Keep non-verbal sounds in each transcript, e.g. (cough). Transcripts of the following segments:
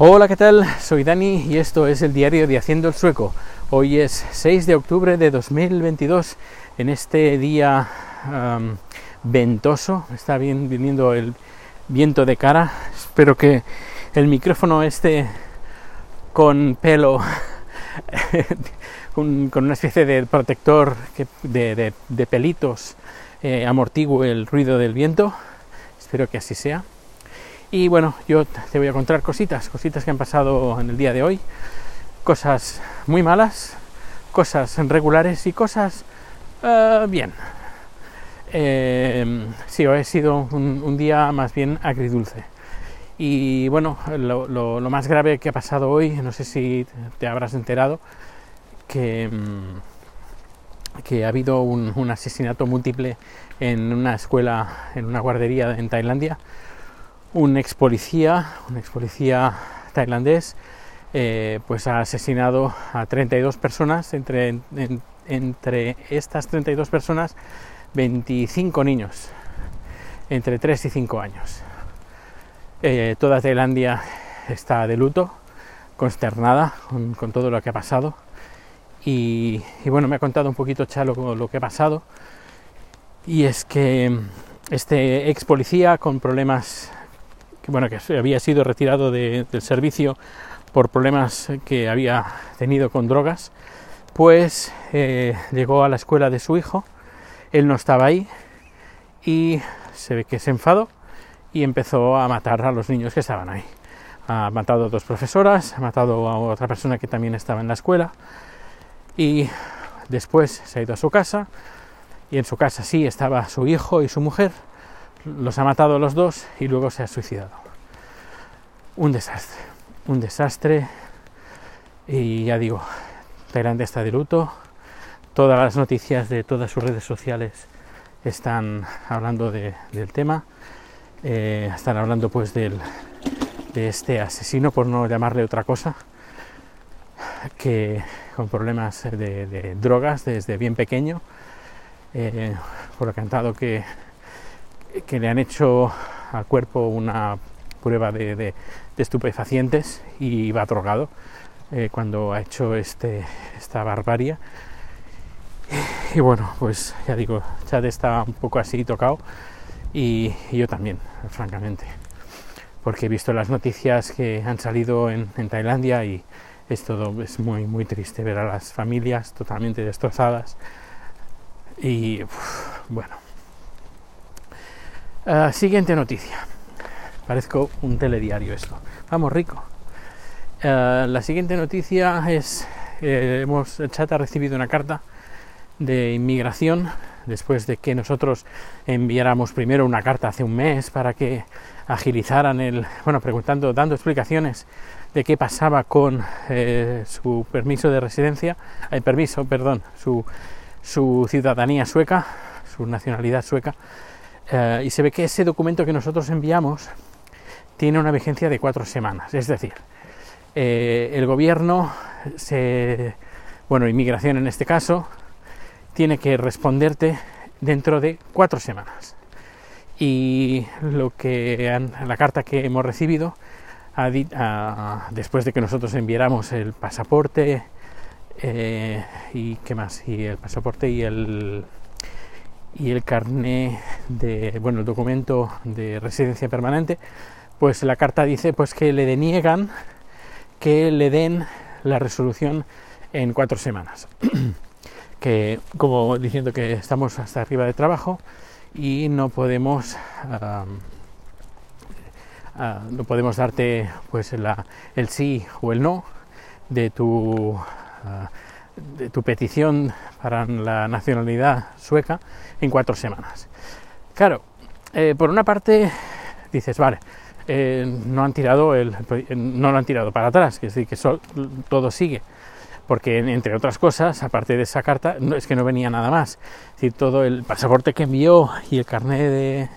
Hola, ¿qué tal? Soy Dani y esto es el diario de Haciendo el Sueco. Hoy es 6 de octubre de 2022. En este día ventoso, está bien viniendo el viento de cara. Espero que el micrófono esté con pelo, (laughs) con, una especie de protector de, pelitos, eh, el ruido del viento. Espero que así sea. Y bueno, yo te voy a contar cositas, cositas que han pasado en el día de hoy, cosas muy malas, cosas regulares y cosas uh, bien. Eh, sí, hoy ha sido un, día más bien agridulce. Y bueno, lo, más grave que ha pasado hoy, no sé si te habrás enterado, que, mm, que ha habido un, un asesinato múltiple en una escuela, en una guardería en Tailandia un ex policía, un ex policía tailandés, eh, pues ha asesinado a 32 personas, entre, entre estas 32 personas, 25 niños, entre 3 y 5 años. Eh, toda Tailandia está de luto, consternada con, todo lo que ha pasado. Y, bueno, me ha contado un poquito Chalo lo que ha pasado. Y es que este ex policía con problemas bueno, que había sido retirado del servicio por problemas que había tenido con drogas, pues eh, llegó a la escuela de su hijo, él no estaba ahí y se ve que se enfadó y empezó a matar a los niños que estaban ahí. Ha matado a dos profesoras, ha matado a otra persona que también estaba en la escuela y después se ha ido a su casa y en su casa sí estaba su hijo y su mujer los ha matado los dos y luego se ha suicidado. Un desastre, un desastre. Y ya digo, Tailandia está de luto. Todas las noticias de todas sus redes sociales están hablando del tema. Eh, están hablando pues del, de este asesino, por no llamarle otra cosa, que con problemas de, drogas desde bien pequeño, eh, por lo cantado que que le han hecho al cuerpo una prueba de, estupefacientes y va drogado eh, cuando ha hecho este, esta barbarie. Y bueno, pues ya digo, Chad está un poco así tocado y, yo también, francamente, porque he visto las noticias que han salido en, Tailandia y es todo es muy muy triste ver a las familias totalmente destrozadas y bueno Ah, siguiente noticia. Parezco un telediario esto. Vamos, rico. Ah, la siguiente noticia es, eh, hemos, el chat ha recibido una carta de inmigración después de que nosotros enviáramos primero una carta hace un mes para que agilizaran el, bueno, preguntando, dando explicaciones de qué pasaba con eh, su permiso de residencia, el permiso, perdón, su, su ciudadanía sueca, su nacionalidad sueca, eh, y se ve que ese documento que nosotros enviamos tiene una vigencia de cuatro semanas. Es decir, eh, el gobierno, bueno, inmigración en este caso, tiene que responderte dentro de cuatro semanas. Y lo que la carta que hemos recibido, después de que nosotros enviáramos el pasaporte eh, y qué más, y el pasaporte y el y el carné de, bueno, el documento de residencia permanente, pues la carta dice pues que le deniegan que le den la resolución en cuatro semanas. (clears throat) que como diciendo que estamos hasta arriba de trabajo y no podemos no podemos darte pues el sí o el no de tu ah, de tu petición para la nacionalidad sueca en cuatro semanas. Claro, eh, por una parte dices, vale, eh, no han tirado el, no lo han tirado para atrás, es decir, que todo sigue, porque entre otras cosas, aparte de esa carta, no, es que no venía nada más, es decir, todo el pasaporte que envió y el carnet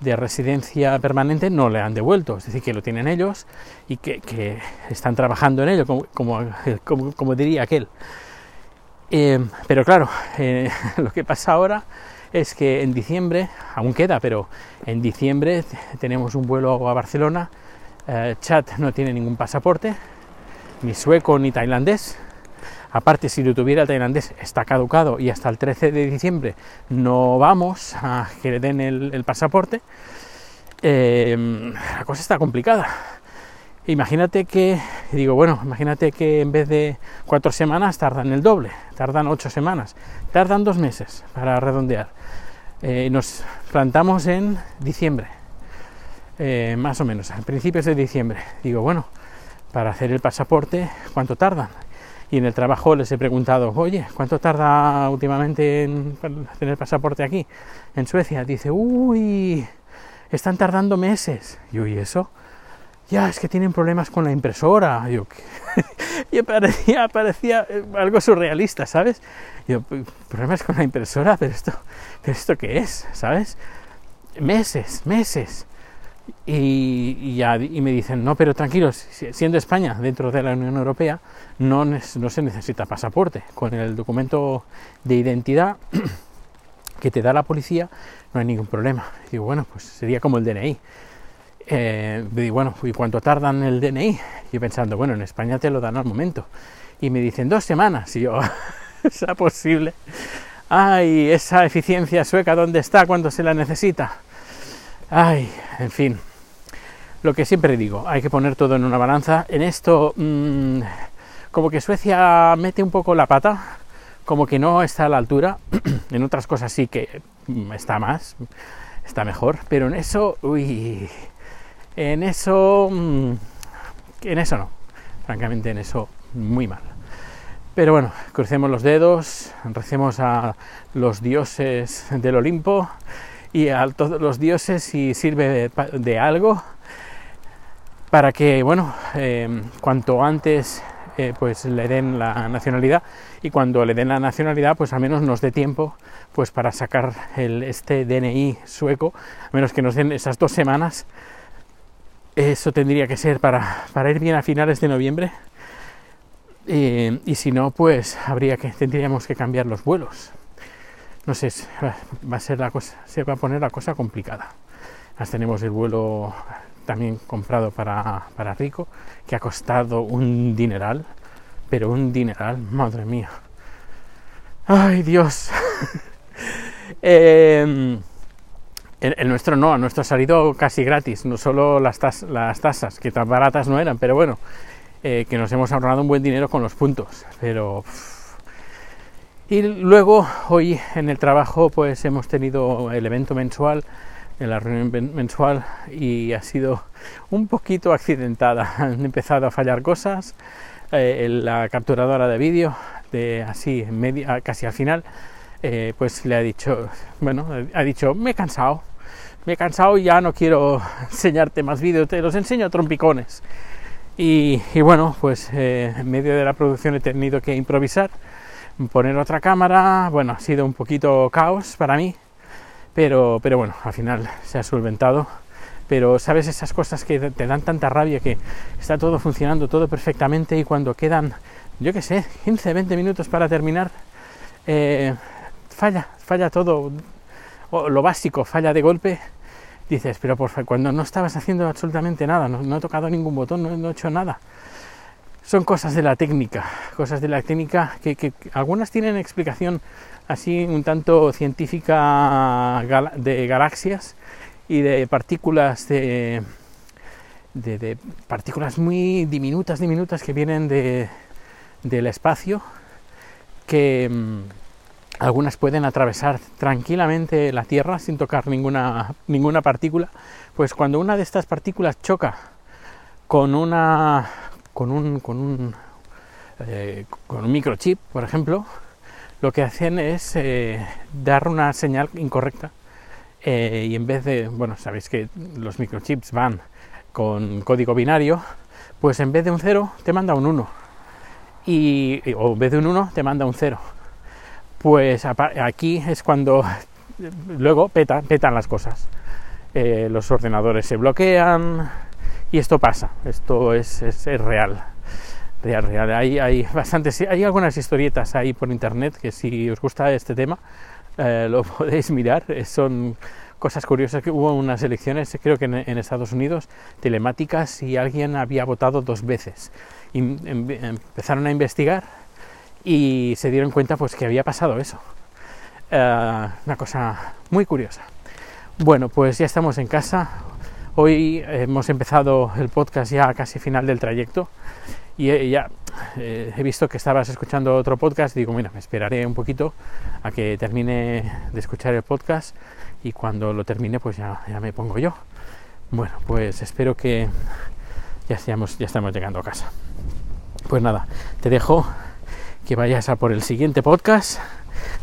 de, residencia permanente no le han devuelto, es decir, que lo tienen ellos y que, están trabajando en ello, como, como diría aquel. Eh, pero claro, eh, (laughs) lo que pasa ahora es que en diciembre, aún queda, pero en diciembre tenemos un vuelo a Barcelona Eh, Chad no tiene ningún pasaporte, ni sueco ni tailandés. Aparte, si lo tuviera el tailandés, está caducado y hasta el 13 de diciembre no vamos a que le den el, pasaporte. Eh, la cosa está complicada. Imagínate que, digo, bueno, imagínate que en vez de cuatro semanas tardan el doble, tardan ocho semanas, tardan dos meses para redondear. Eh, nos plantamos en diciembre, eh, más o menos, a principios de diciembre. Digo, bueno, para hacer el pasaporte, ¿cuánto tardan? Y en el trabajo les he preguntado, oye, ¿cuánto tarda últimamente en tener pasaporte aquí, en Suecia? Dice, uy, están tardando meses. Y yo, ¿y eso? Ya es que tienen problemas con la impresora. Yo, (laughs) y parecía, parecía eh, algo surrealista, ¿sabes? Yo, problemas con la impresora, pero esto, pero esto qué es, ¿sabes? Meses, meses. Y, ya, y me dicen, no, pero tranquilos, siendo España dentro de la Unión Europea, no, no se necesita pasaporte. Con el documento de identidad (clears throat) que te da la policía, no hay ningún problema. digo, bueno, pues sería como el DNI eh, bueno, ¿y cuánto tardan el DNI? Yo pensando, bueno, en España te lo dan al momento. Y me dicen dos semanas. Y yo, (laughs) ¿es posible? Ay, esa eficiencia sueca, ¿dónde está cuando se la necesita? Ay, en fin. Lo que siempre digo, hay que poner todo en una balanza. En esto, mmm, como que Suecia mete un poco la pata, como que no está a la altura. (clears throat) en otras cosas sí que mm, está más, está mejor, pero en eso, uy, en eso, mm, en eso no, francamente en eso muy mal. Pero bueno, crucemos los dedos, recemos a los dioses del Olimpo y a todos los dioses si sirve de, algo para que, bueno, em, cuanto antes eh, pues le den la nacionalidad y cuando le den la nacionalidad pues al menos nos dé tiempo pues para sacar el, este DNI sueco, a menos que nos den esas dos semanas eso tendría que ser para, ir bien a finales de noviembre. y si no, pues habría que, tendríamos que cambiar los vuelos. No sé, va a ser la cosa, se va a poner la cosa complicada. Más tenemos el vuelo también comprado para, para Rico, que ha costado un dineral, pero un dineral, madre mía. Ay, Dios. (laughs) eh, el, nuestro no, el nuestro ha salido casi gratis, no solo las, las tasas, que tan baratas no eran, pero bueno, eh, que nos hemos ahorrado un buen dinero con los puntos. Pero. Y luego, hoy en el trabajo, pues hemos tenido el evento mensual, la reunión mensual, y ha sido un poquito accidentada. (laughs) Han empezado a fallar cosas. Eh, la capturadora de vídeo, de así, media, casi al final, eh, pues le ha dicho, bueno, ha dicho, me he cansado, me he cansado y ya no quiero (laughs) enseñarte más vídeos, te los enseño a trompicones. Y, bueno, pues eh, en medio de la producción he tenido que improvisar, poner otra cámara, bueno, ha sido un poquito caos para mí, pero, pero bueno, al final se ha solventado. Pero sabes esas cosas que te dan tanta rabia que está todo funcionando, todo perfectamente y cuando quedan, yo qué sé, 15, 20 minutos para terminar, eh, falla, falla todo, lo básico falla de golpe, dices, pero por cuando no estabas haciendo absolutamente nada, no, he tocado ningún botón, no, he hecho nada. Son cosas de la técnica, cosas de la técnica que, algunas tienen explicación así un tanto científica de galaxias y de partículas de, partículas muy diminutas, diminutas que vienen de, del espacio que mm, algunas pueden atravesar tranquilamente la Tierra sin tocar ninguna, ninguna partícula, pues cuando una de estas partículas choca con una con un, con un, eh, con un microchip, por ejemplo, lo que hacen es eh, dar una señal incorrecta eh, y en vez de, bueno, sabéis que los microchips van con código binario, pues en vez de un 0 te manda un 1 y, o en vez de un 1 te manda un 0 pues aquí es cuando (laughs) luego petan, petan las cosas. Eh, los ordenadores se bloquean y esto pasa, esto es, es, real. Real, real. Hay, hay, bastantes, hay algunas historietas ahí por internet que si os gusta este tema eh, lo (laughs) podéis mirar. Son cosas curiosas que hubo unas elecciones, creo que en, Estados Unidos, telemáticas y alguien había votado dos veces. Y em, empezaron a investigar y se dieron cuenta pues que había pasado eso. Eh, una cosa muy curiosa. Bueno, pues ya estamos en casa. Hoy hemos empezado el podcast ya casi final del trayecto y eh, ya eh, he visto que estabas escuchando otro podcast digo, mira, me esperaré un poquito a que termine de escuchar el podcast y cuando lo termine pues ya, ya me pongo yo. Bueno, pues espero que ya, estamos, ya estamos llegando a casa. Pues nada, te dejo que vayas a por el siguiente podcast.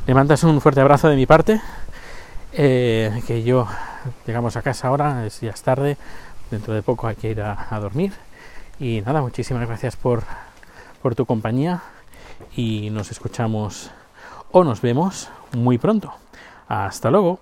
Le mandas un fuerte abrazo de mi parte. Eh, que yo llegamos a casa ahora, es ya es tarde, dentro de poco hay que ir a, a dormir. Y nada, muchísimas gracias por, por tu compañía y nos escuchamos o nos vemos muy pronto. Hasta luego.